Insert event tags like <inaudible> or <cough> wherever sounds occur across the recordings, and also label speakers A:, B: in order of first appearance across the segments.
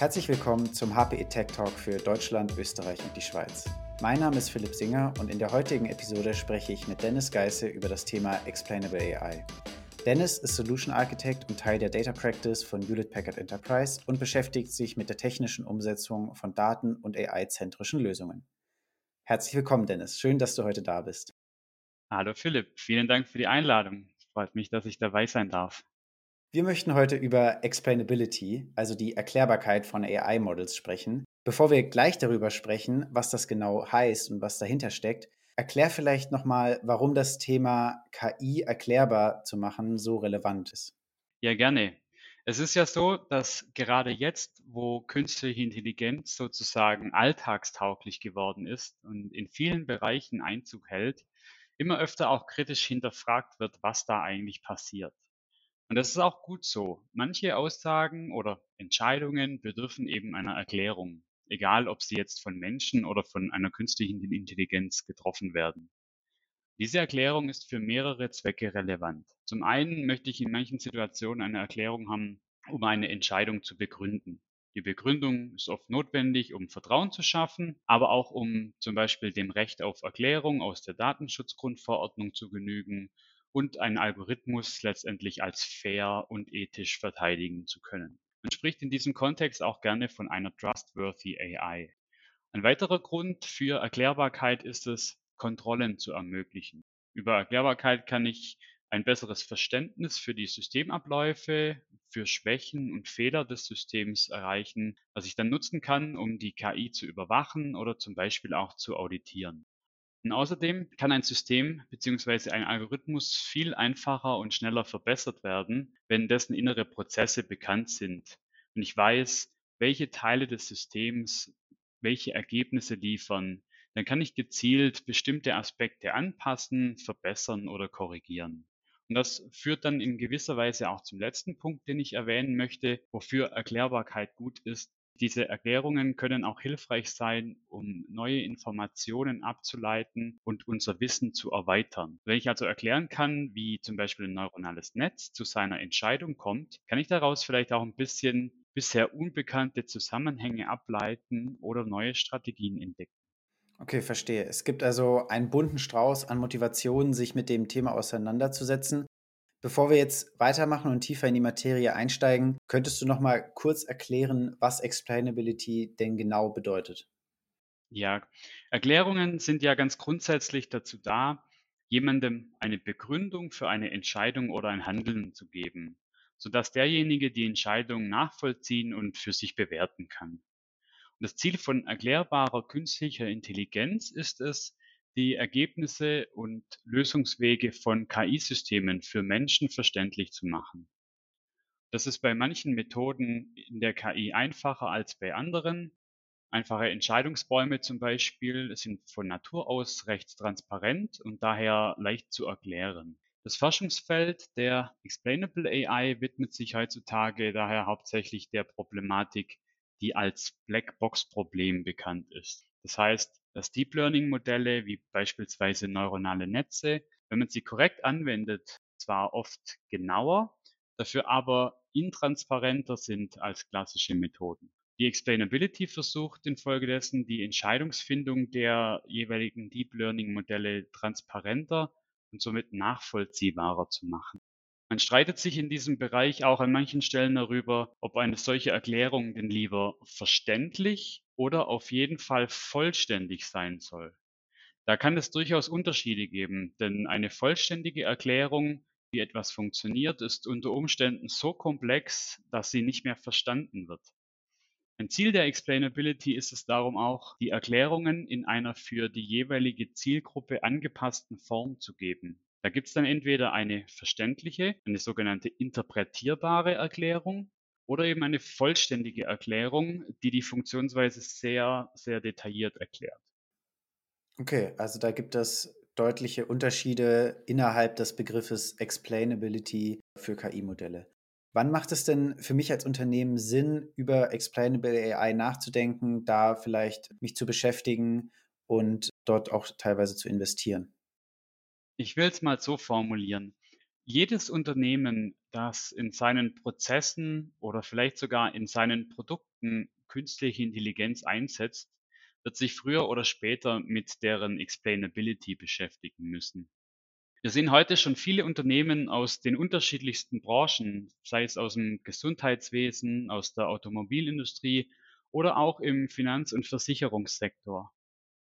A: Herzlich willkommen zum HPE Tech Talk für Deutschland, Österreich und die Schweiz. Mein Name ist Philipp Singer und in der heutigen Episode spreche ich mit Dennis Geisse über das Thema Explainable AI. Dennis ist Solution Architect und Teil der Data Practice von Hewlett Packard Enterprise und beschäftigt sich mit der technischen Umsetzung von Daten- und AI-zentrischen Lösungen. Herzlich willkommen, Dennis. Schön, dass du heute da bist.
B: Hallo Philipp, vielen Dank für die Einladung. Freut mich, dass ich dabei sein darf.
A: Wir möchten heute über Explainability, also die Erklärbarkeit von AI-Models sprechen. Bevor wir gleich darüber sprechen, was das genau heißt und was dahinter steckt, erklär vielleicht nochmal, warum das Thema KI erklärbar zu machen so relevant ist.
B: Ja, gerne. Es ist ja so, dass gerade jetzt, wo künstliche Intelligenz sozusagen alltagstauglich geworden ist und in vielen Bereichen Einzug hält, immer öfter auch kritisch hinterfragt wird, was da eigentlich passiert. Und das ist auch gut so. Manche Aussagen oder Entscheidungen bedürfen eben einer Erklärung, egal ob sie jetzt von Menschen oder von einer künstlichen Intelligenz getroffen werden. Diese Erklärung ist für mehrere Zwecke relevant. Zum einen möchte ich in manchen Situationen eine Erklärung haben, um eine Entscheidung zu begründen. Die Begründung ist oft notwendig, um Vertrauen zu schaffen, aber auch um zum Beispiel dem Recht auf Erklärung aus der Datenschutzgrundverordnung zu genügen und einen Algorithmus letztendlich als fair und ethisch verteidigen zu können. Man spricht in diesem Kontext auch gerne von einer trustworthy AI. Ein weiterer Grund für Erklärbarkeit ist es, Kontrollen zu ermöglichen. Über Erklärbarkeit kann ich ein besseres Verständnis für die Systemabläufe, für Schwächen und Fehler des Systems erreichen, was ich dann nutzen kann, um die KI zu überwachen oder zum Beispiel auch zu auditieren. Und außerdem kann ein System bzw. ein Algorithmus viel einfacher und schneller verbessert werden, wenn dessen innere Prozesse bekannt sind und ich weiß, welche Teile des Systems welche Ergebnisse liefern, dann kann ich gezielt bestimmte Aspekte anpassen, verbessern oder korrigieren. Und das führt dann in gewisser Weise auch zum letzten Punkt, den ich erwähnen möchte, wofür Erklärbarkeit gut ist, diese Erklärungen können auch hilfreich sein, um neue Informationen abzuleiten und unser Wissen zu erweitern. Wenn ich also erklären kann, wie zum Beispiel ein neuronales Netz zu seiner Entscheidung kommt, kann ich daraus vielleicht auch ein bisschen bisher unbekannte Zusammenhänge ableiten oder neue Strategien entdecken.
A: Okay, verstehe. Es gibt also einen bunten Strauß an Motivationen, sich mit dem Thema auseinanderzusetzen. Bevor wir jetzt weitermachen und tiefer in die Materie einsteigen, könntest du noch mal kurz erklären, was Explainability denn genau bedeutet?
B: Ja, Erklärungen sind ja ganz grundsätzlich dazu da, jemandem eine Begründung für eine Entscheidung oder ein Handeln zu geben, sodass derjenige die Entscheidung nachvollziehen und für sich bewerten kann. Und das Ziel von erklärbarer künstlicher Intelligenz ist es, die Ergebnisse und Lösungswege von KI-Systemen für Menschen verständlich zu machen. Das ist bei manchen Methoden in der KI einfacher als bei anderen. Einfache Entscheidungsbäume zum Beispiel sind von Natur aus recht transparent und daher leicht zu erklären. Das Forschungsfeld der Explainable AI widmet sich heutzutage daher hauptsächlich der Problematik, die als Blackbox-Problem bekannt ist. Das heißt, dass Deep Learning Modelle wie beispielsweise neuronale Netze, wenn man sie korrekt anwendet, zwar oft genauer, dafür aber intransparenter sind als klassische Methoden. Die Explainability versucht infolgedessen die Entscheidungsfindung der jeweiligen Deep Learning Modelle transparenter und somit nachvollziehbarer zu machen. Man streitet sich in diesem Bereich auch an manchen Stellen darüber, ob eine solche Erklärung denn lieber verständlich oder auf jeden Fall vollständig sein soll. Da kann es durchaus Unterschiede geben, denn eine vollständige Erklärung, wie etwas funktioniert, ist unter Umständen so komplex, dass sie nicht mehr verstanden wird. Ein Ziel der Explainability ist es darum auch, die Erklärungen in einer für die jeweilige Zielgruppe angepassten Form zu geben. Da gibt es dann entweder eine verständliche, eine sogenannte interpretierbare Erklärung oder eben eine vollständige Erklärung, die die Funktionsweise sehr, sehr detailliert erklärt.
A: Okay, also da gibt es deutliche Unterschiede innerhalb des Begriffes Explainability für KI-Modelle. Wann macht es denn für mich als Unternehmen Sinn, über Explainable AI nachzudenken, da vielleicht mich zu beschäftigen und dort auch teilweise zu investieren?
B: Ich will es mal so formulieren. Jedes Unternehmen, das in seinen Prozessen oder vielleicht sogar in seinen Produkten künstliche Intelligenz einsetzt, wird sich früher oder später mit deren Explainability beschäftigen müssen. Wir sehen heute schon viele Unternehmen aus den unterschiedlichsten Branchen, sei es aus dem Gesundheitswesen, aus der Automobilindustrie oder auch im Finanz- und Versicherungssektor.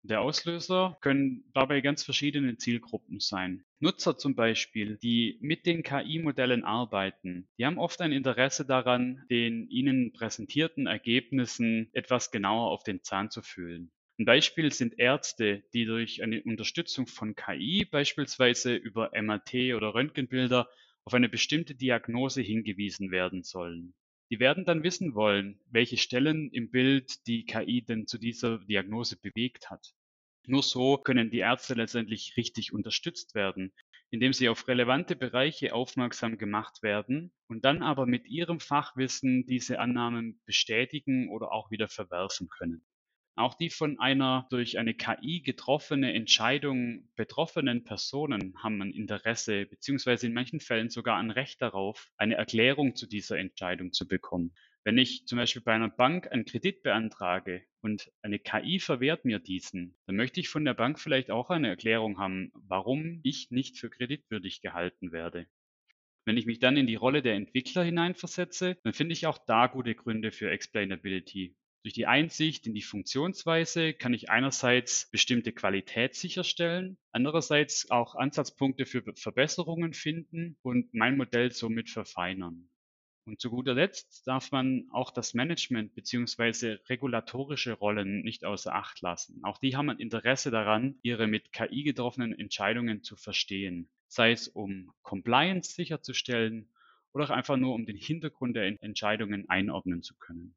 B: Der Auslöser können dabei ganz verschiedene Zielgruppen sein. Nutzer zum Beispiel, die mit den KI-Modellen arbeiten, die haben oft ein Interesse daran, den ihnen präsentierten Ergebnissen etwas genauer auf den Zahn zu fühlen. Ein Beispiel sind Ärzte, die durch eine Unterstützung von KI beispielsweise über MRT oder Röntgenbilder auf eine bestimmte Diagnose hingewiesen werden sollen. Die werden dann wissen wollen, welche Stellen im Bild die KI denn zu dieser Diagnose bewegt hat. Nur so können die Ärzte letztendlich richtig unterstützt werden, indem sie auf relevante Bereiche aufmerksam gemacht werden und dann aber mit ihrem Fachwissen diese Annahmen bestätigen oder auch wieder verwerfen können. Auch die von einer durch eine KI getroffene Entscheidung betroffenen Personen haben ein Interesse beziehungsweise in manchen Fällen sogar ein Recht darauf, eine Erklärung zu dieser Entscheidung zu bekommen. Wenn ich zum Beispiel bei einer Bank einen Kredit beantrage und eine KI verwehrt mir diesen, dann möchte ich von der Bank vielleicht auch eine Erklärung haben, warum ich nicht für kreditwürdig gehalten werde. Wenn ich mich dann in die Rolle der Entwickler hineinversetze, dann finde ich auch da gute Gründe für Explainability. Durch die Einsicht in die Funktionsweise kann ich einerseits bestimmte Qualität sicherstellen, andererseits auch Ansatzpunkte für Verbesserungen finden und mein Modell somit verfeinern. Und zu guter Letzt darf man auch das Management beziehungsweise regulatorische Rollen nicht außer Acht lassen. Auch die haben ein Interesse daran, ihre mit KI getroffenen Entscheidungen zu verstehen, sei es um Compliance sicherzustellen oder auch einfach nur um den Hintergrund der Entscheidungen einordnen zu können.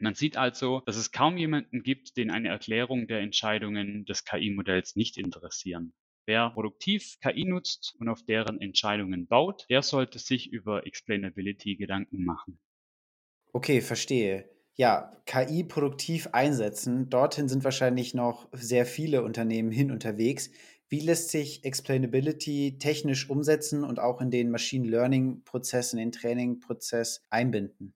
B: Man sieht also, dass es kaum jemanden gibt, den eine Erklärung der Entscheidungen des KI-Modells nicht interessieren. Wer produktiv KI nutzt und auf deren Entscheidungen baut, der sollte sich über Explainability Gedanken machen.
A: Okay, verstehe. Ja, KI produktiv einsetzen, dorthin sind wahrscheinlich noch sehr viele Unternehmen hin unterwegs. Wie lässt sich Explainability technisch umsetzen und auch in den Machine Learning-Prozess, in den Training-Prozess einbinden?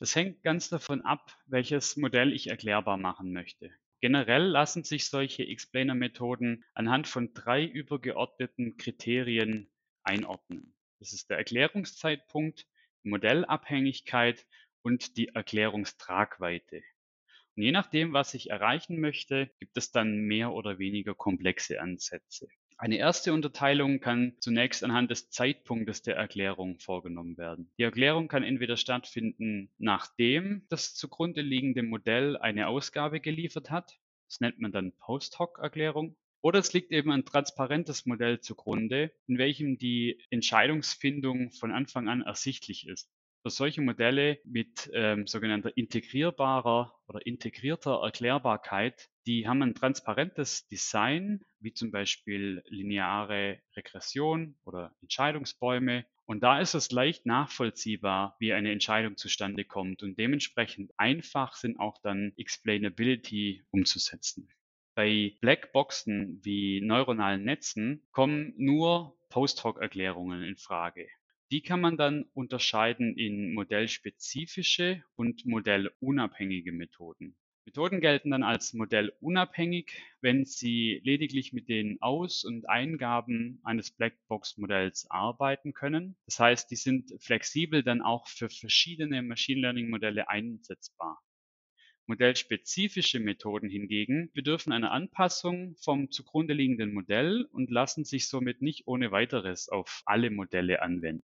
B: Das hängt ganz davon ab, welches Modell ich erklärbar machen möchte. Generell lassen sich solche Explainer-Methoden anhand von drei übergeordneten Kriterien einordnen. Das ist der Erklärungszeitpunkt, die Modellabhängigkeit und die Erklärungstragweite. Und je nachdem, was ich erreichen möchte, gibt es dann mehr oder weniger komplexe Ansätze. Eine erste Unterteilung kann zunächst anhand des Zeitpunktes der Erklärung vorgenommen werden. Die Erklärung kann entweder stattfinden, nachdem das zugrunde liegende Modell eine Ausgabe geliefert hat. Das nennt man dann Post-Hoc-Erklärung. Oder es liegt eben ein transparentes Modell zugrunde, in welchem die Entscheidungsfindung von Anfang an ersichtlich ist. Für solche Modelle mit ähm, sogenannter integrierbarer oder integrierter Erklärbarkeit, die haben ein transparentes Design, wie zum Beispiel lineare Regression oder Entscheidungsbäume. Und da ist es leicht nachvollziehbar, wie eine Entscheidung zustande kommt und dementsprechend einfach sind auch dann Explainability umzusetzen. Bei Blackboxen wie neuronalen Netzen kommen nur Post-Hoc-Erklärungen in Frage. Die kann man dann unterscheiden in modellspezifische und modellunabhängige Methoden. Methoden gelten dann als modellunabhängig, wenn sie lediglich mit den Aus- und Eingaben eines Blackbox-Modells arbeiten können. Das heißt, die sind flexibel dann auch für verschiedene Machine Learning-Modelle einsetzbar. Modellspezifische Methoden hingegen bedürfen einer Anpassung vom zugrunde liegenden Modell und lassen sich somit nicht ohne weiteres auf alle Modelle anwenden.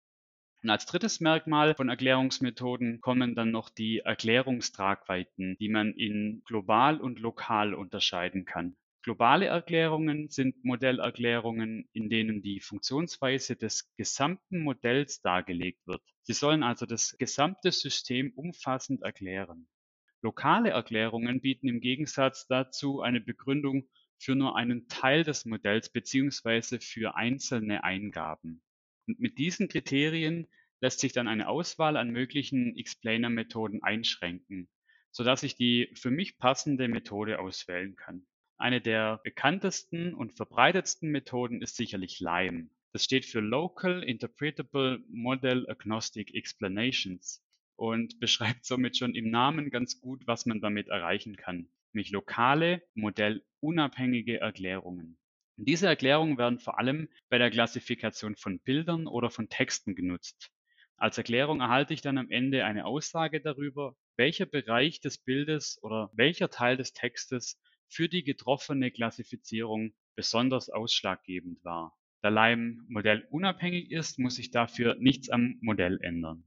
B: Und als drittes Merkmal von Erklärungsmethoden kommen dann noch die Erklärungstragweiten, die man in global und lokal unterscheiden kann. Globale Erklärungen sind Modellerklärungen, in denen die Funktionsweise des gesamten Modells dargelegt wird. Sie sollen also das gesamte System umfassend erklären. Lokale Erklärungen bieten im Gegensatz dazu eine Begründung für nur einen Teil des Modells beziehungsweise für einzelne Eingaben. Und mit diesen Kriterien lässt sich dann eine Auswahl an möglichen Explainer-Methoden einschränken, sodass ich die für mich passende Methode auswählen kann. Eine der bekanntesten und verbreitetsten Methoden ist sicherlich Lime. Das steht für Local Interpretable Model Agnostic Explanations und <laughs> beschreibt somit schon im Namen ganz gut, was man damit erreichen kann, nämlich lokale, modellunabhängige Erklärungen. Diese Erklärungen werden vor allem bei der Klassifikation von Bildern oder von Texten genutzt. Als Erklärung erhalte ich dann am Ende eine Aussage darüber, welcher Bereich des Bildes oder welcher Teil des Textes für die getroffene Klassifizierung besonders ausschlaggebend war. Da Lime modellunabhängig ist, muss sich dafür nichts am Modell ändern.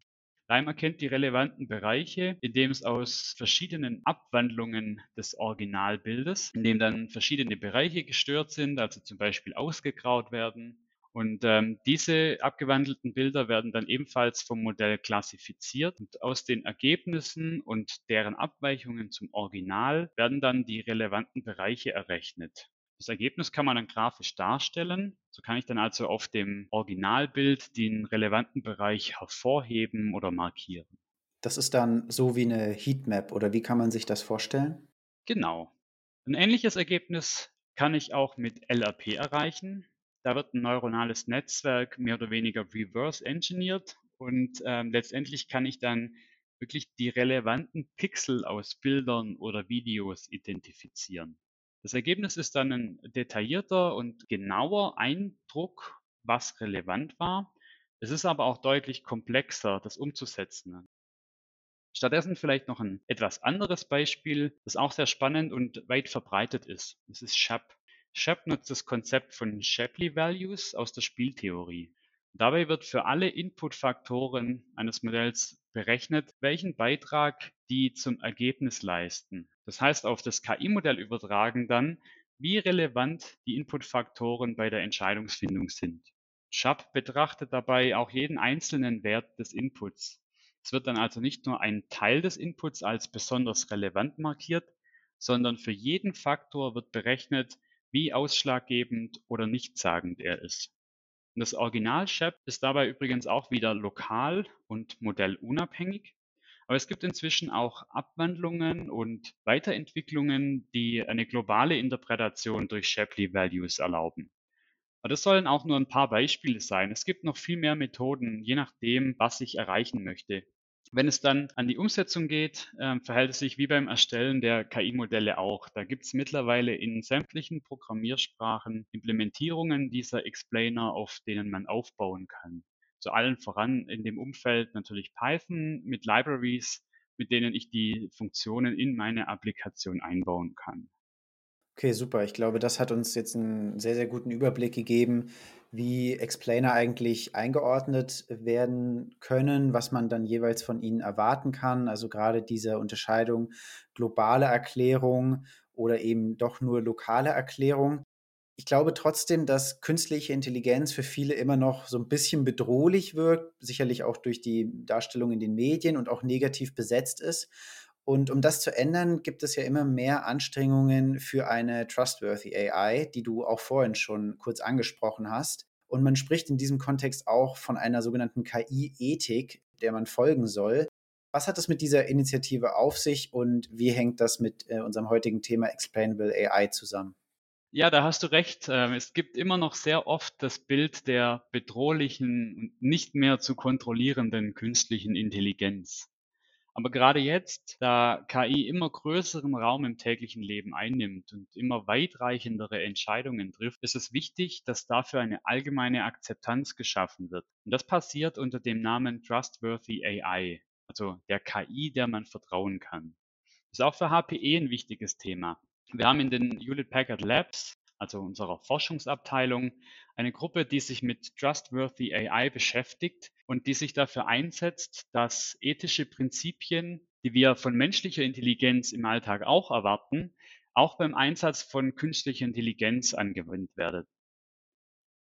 B: Lime erkennt die relevanten Bereiche, indem es aus verschiedenen Abwandlungen des Originalbildes, in dem dann verschiedene Bereiche gestört sind, also zum Beispiel ausgegraut werden. Und ähm, diese abgewandelten Bilder werden dann ebenfalls vom Modell klassifiziert und aus den Ergebnissen und deren Abweichungen zum Original werden dann die relevanten Bereiche errechnet. Das Ergebnis kann man dann grafisch darstellen. So kann ich dann also auf dem Originalbild den relevanten Bereich hervorheben oder markieren.
A: Das ist dann so wie eine Heatmap oder wie kann man sich das vorstellen?
B: Genau. Ein ähnliches Ergebnis kann ich auch mit LRP erreichen. Da wird ein neuronales Netzwerk mehr oder weniger reverse engineert und ähm, letztendlich kann ich dann wirklich die relevanten Pixel aus Bildern oder Videos identifizieren. Das Ergebnis ist dann ein detaillierter und genauer Eindruck, was relevant war. Es ist aber auch deutlich komplexer, das umzusetzen. Stattdessen vielleicht noch ein etwas anderes Beispiel, das auch sehr spannend und weit verbreitet ist. Das ist SHAP. SHAP nutzt das Konzept von Shapley Values aus der Spieltheorie. Dabei wird für alle Inputfaktoren eines Modells berechnet, welchen Beitrag die zum Ergebnis leisten. Das heißt, auf das KI-Modell übertragen dann, wie relevant die Inputfaktoren bei der Entscheidungsfindung sind. SHAP betrachtet dabei auch jeden einzelnen Wert des Inputs. Es wird dann also nicht nur ein Teil des Inputs als besonders relevant markiert, sondern für jeden Faktor wird berechnet, wie ausschlaggebend oder nichtssagend er ist. Das Original-SHAP ist dabei übrigens auch wieder lokal und modellunabhängig. Aber es gibt inzwischen auch Abwandlungen und Weiterentwicklungen, die eine globale Interpretation durch Shapley Values erlauben. Aber das sollen auch nur ein paar Beispiele sein. Es gibt noch viel mehr Methoden, je nachdem, was ich erreichen möchte. Wenn es dann an die Umsetzung geht, äh, verhält es sich wie beim Erstellen der KI-Modelle auch. Da gibt es mittlerweile in sämtlichen Programmiersprachen Implementierungen dieser Explainer, auf denen man aufbauen kann. Zu allen voran in dem Umfeld natürlich Python mit Libraries, mit denen ich die Funktionen in meine Applikation einbauen kann.
A: Okay, super. Ich glaube, das hat uns jetzt einen sehr, sehr guten Überblick gegeben, wie Explainer eigentlich eingeordnet werden können, was man dann jeweils von ihnen erwarten kann. Also gerade diese Unterscheidung globale Erklärung oder eben doch nur lokale Erklärung. Ich glaube trotzdem, dass künstliche Intelligenz für viele immer noch so ein bisschen bedrohlich wirkt, sicherlich auch durch die Darstellung in den Medien und auch negativ besetzt ist. Und um das zu ändern, gibt es ja immer mehr Anstrengungen für eine trustworthy AI, die du auch vorhin schon kurz angesprochen hast. Und man spricht in diesem Kontext auch von einer sogenannten KI-Ethik, der man folgen soll. Was hat es mit dieser Initiative auf sich und wie hängt das mit äh, unserem heutigen Thema Explainable AI zusammen?
B: Ja, da hast du recht. Ähm, es gibt immer noch sehr oft das Bild der bedrohlichen und nicht mehr zu kontrollierenden künstlichen Intelligenz. Aber gerade jetzt, da KI immer größeren Raum im täglichen Leben einnimmt und immer weitreichendere Entscheidungen trifft, ist es wichtig, dass dafür eine allgemeine Akzeptanz geschaffen wird. Und das passiert unter dem Namen Trustworthy AI, also der KI, der man vertrauen kann. Das ist auch für HPE ein wichtiges Thema. Wir haben in den Hewlett Packard Labs also unserer Forschungsabteilung, eine Gruppe, die sich mit Trustworthy AI beschäftigt und die sich dafür einsetzt, dass ethische Prinzipien, die wir von menschlicher Intelligenz im Alltag auch erwarten, auch beim Einsatz von künstlicher Intelligenz angewendet werden.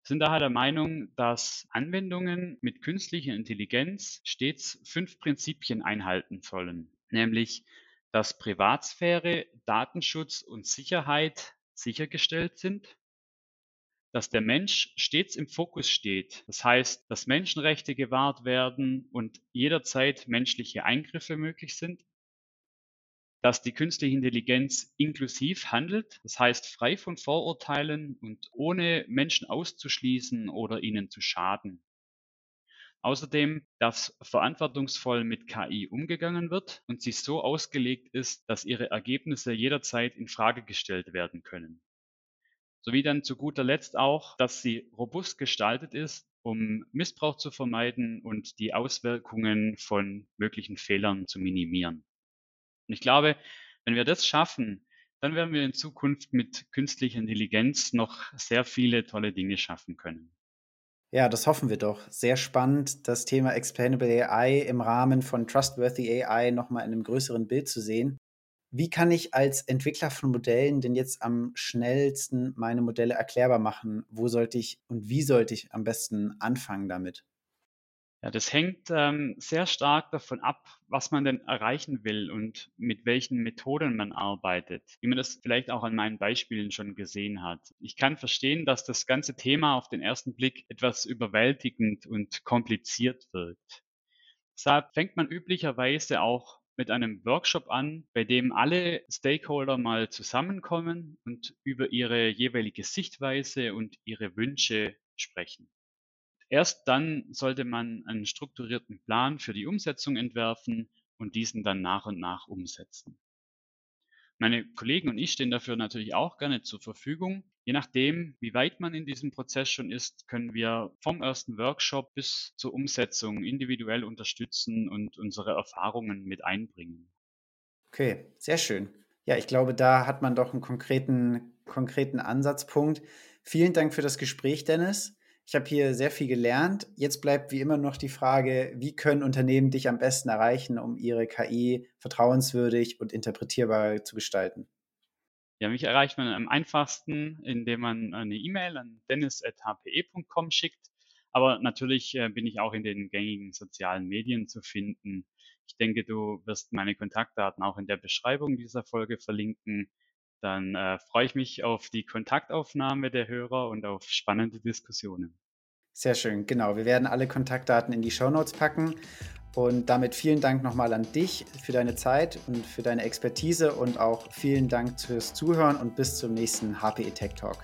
B: Wir sind daher der Meinung, dass Anwendungen mit künstlicher Intelligenz stets fünf Prinzipien einhalten sollen, nämlich dass Privatsphäre, Datenschutz und Sicherheit sichergestellt sind, dass der Mensch stets im Fokus steht. Das heißt, dass Menschenrechte gewahrt werden und jederzeit menschliche Eingriffe möglich sind, dass die künstliche Intelligenz inklusiv handelt, das heißt frei von Vorurteilen und ohne Menschen auszuschließen oder ihnen zu schaden. Außerdem, dass verantwortungsvoll mit KI umgegangen wird und sie so ausgelegt ist, dass ihre Ergebnisse jederzeit in Frage gestellt werden können. Sowie dann zu guter Letzt auch, dass sie robust gestaltet ist, um Missbrauch zu vermeiden und die Auswirkungen von möglichen Fehlern zu minimieren. Und ich glaube, wenn wir das schaffen, dann werden wir in Zukunft mit künstlicher Intelligenz noch sehr viele tolle Dinge schaffen können.
A: Ja, das hoffen wir doch. Sehr spannend, das Thema Explainable AI im Rahmen von Trustworthy AI nochmal in einem größeren Bild zu sehen. Wie kann ich als Entwickler von Modellen denn jetzt am schnellsten meine Modelle erklärbar machen? Wo sollte ich und wie sollte ich am besten anfangen damit?
B: Ja, das hängt ähm, sehr stark davon ab, was man denn erreichen will und mit welchen Methoden man arbeitet, wie man das vielleicht auch an meinen Beispielen schon gesehen hat. Ich kann verstehen, dass das ganze Thema auf den ersten Blick etwas überwältigend und kompliziert wirkt. Deshalb fängt man üblicherweise auch mit einem Workshop an, bei dem alle Stakeholder mal zusammenkommen und über ihre jeweilige Sichtweise und ihre Wünsche sprechen. Erst dann sollte man einen strukturierten Plan für die Umsetzung entwerfen und diesen dann nach und nach umsetzen. Meine Kollegen und ich stehen dafür natürlich auch gerne zur Verfügung. Je nachdem, wie weit man in diesem Prozess schon ist, können wir vom ersten Workshop bis zur Umsetzung individuell unterstützen und unsere Erfahrungen mit einbringen.
A: Okay, sehr schön. Ja, ich glaube, da hat man doch einen konkreten, konkreten Ansatzpunkt. Vielen Dank für das Gespräch, Dennis. Ich habe hier sehr viel gelernt. Jetzt bleibt wie immer noch die Frage, wie können Unternehmen dich am besten erreichen, um ihre KI vertrauenswürdig und interpretierbar zu gestalten?
B: Ja, mich erreicht man am einfachsten, indem man eine E-Mail an dennis.hpe.com schickt. Aber natürlich äh, bin ich auch in den gängigen sozialen Medien zu finden. Ich denke, du wirst meine Kontaktdaten auch in der Beschreibung dieser Folge verlinken. Dann äh, freue ich mich auf die Kontaktaufnahme der Hörer und auf spannende Diskussionen.
A: Sehr schön, genau. Wir werden alle Kontaktdaten in die Show Notes packen. Und damit vielen Dank nochmal an dich für deine Zeit und für deine Expertise und auch vielen Dank fürs Zuhören und bis zum nächsten HPE Tech Talk.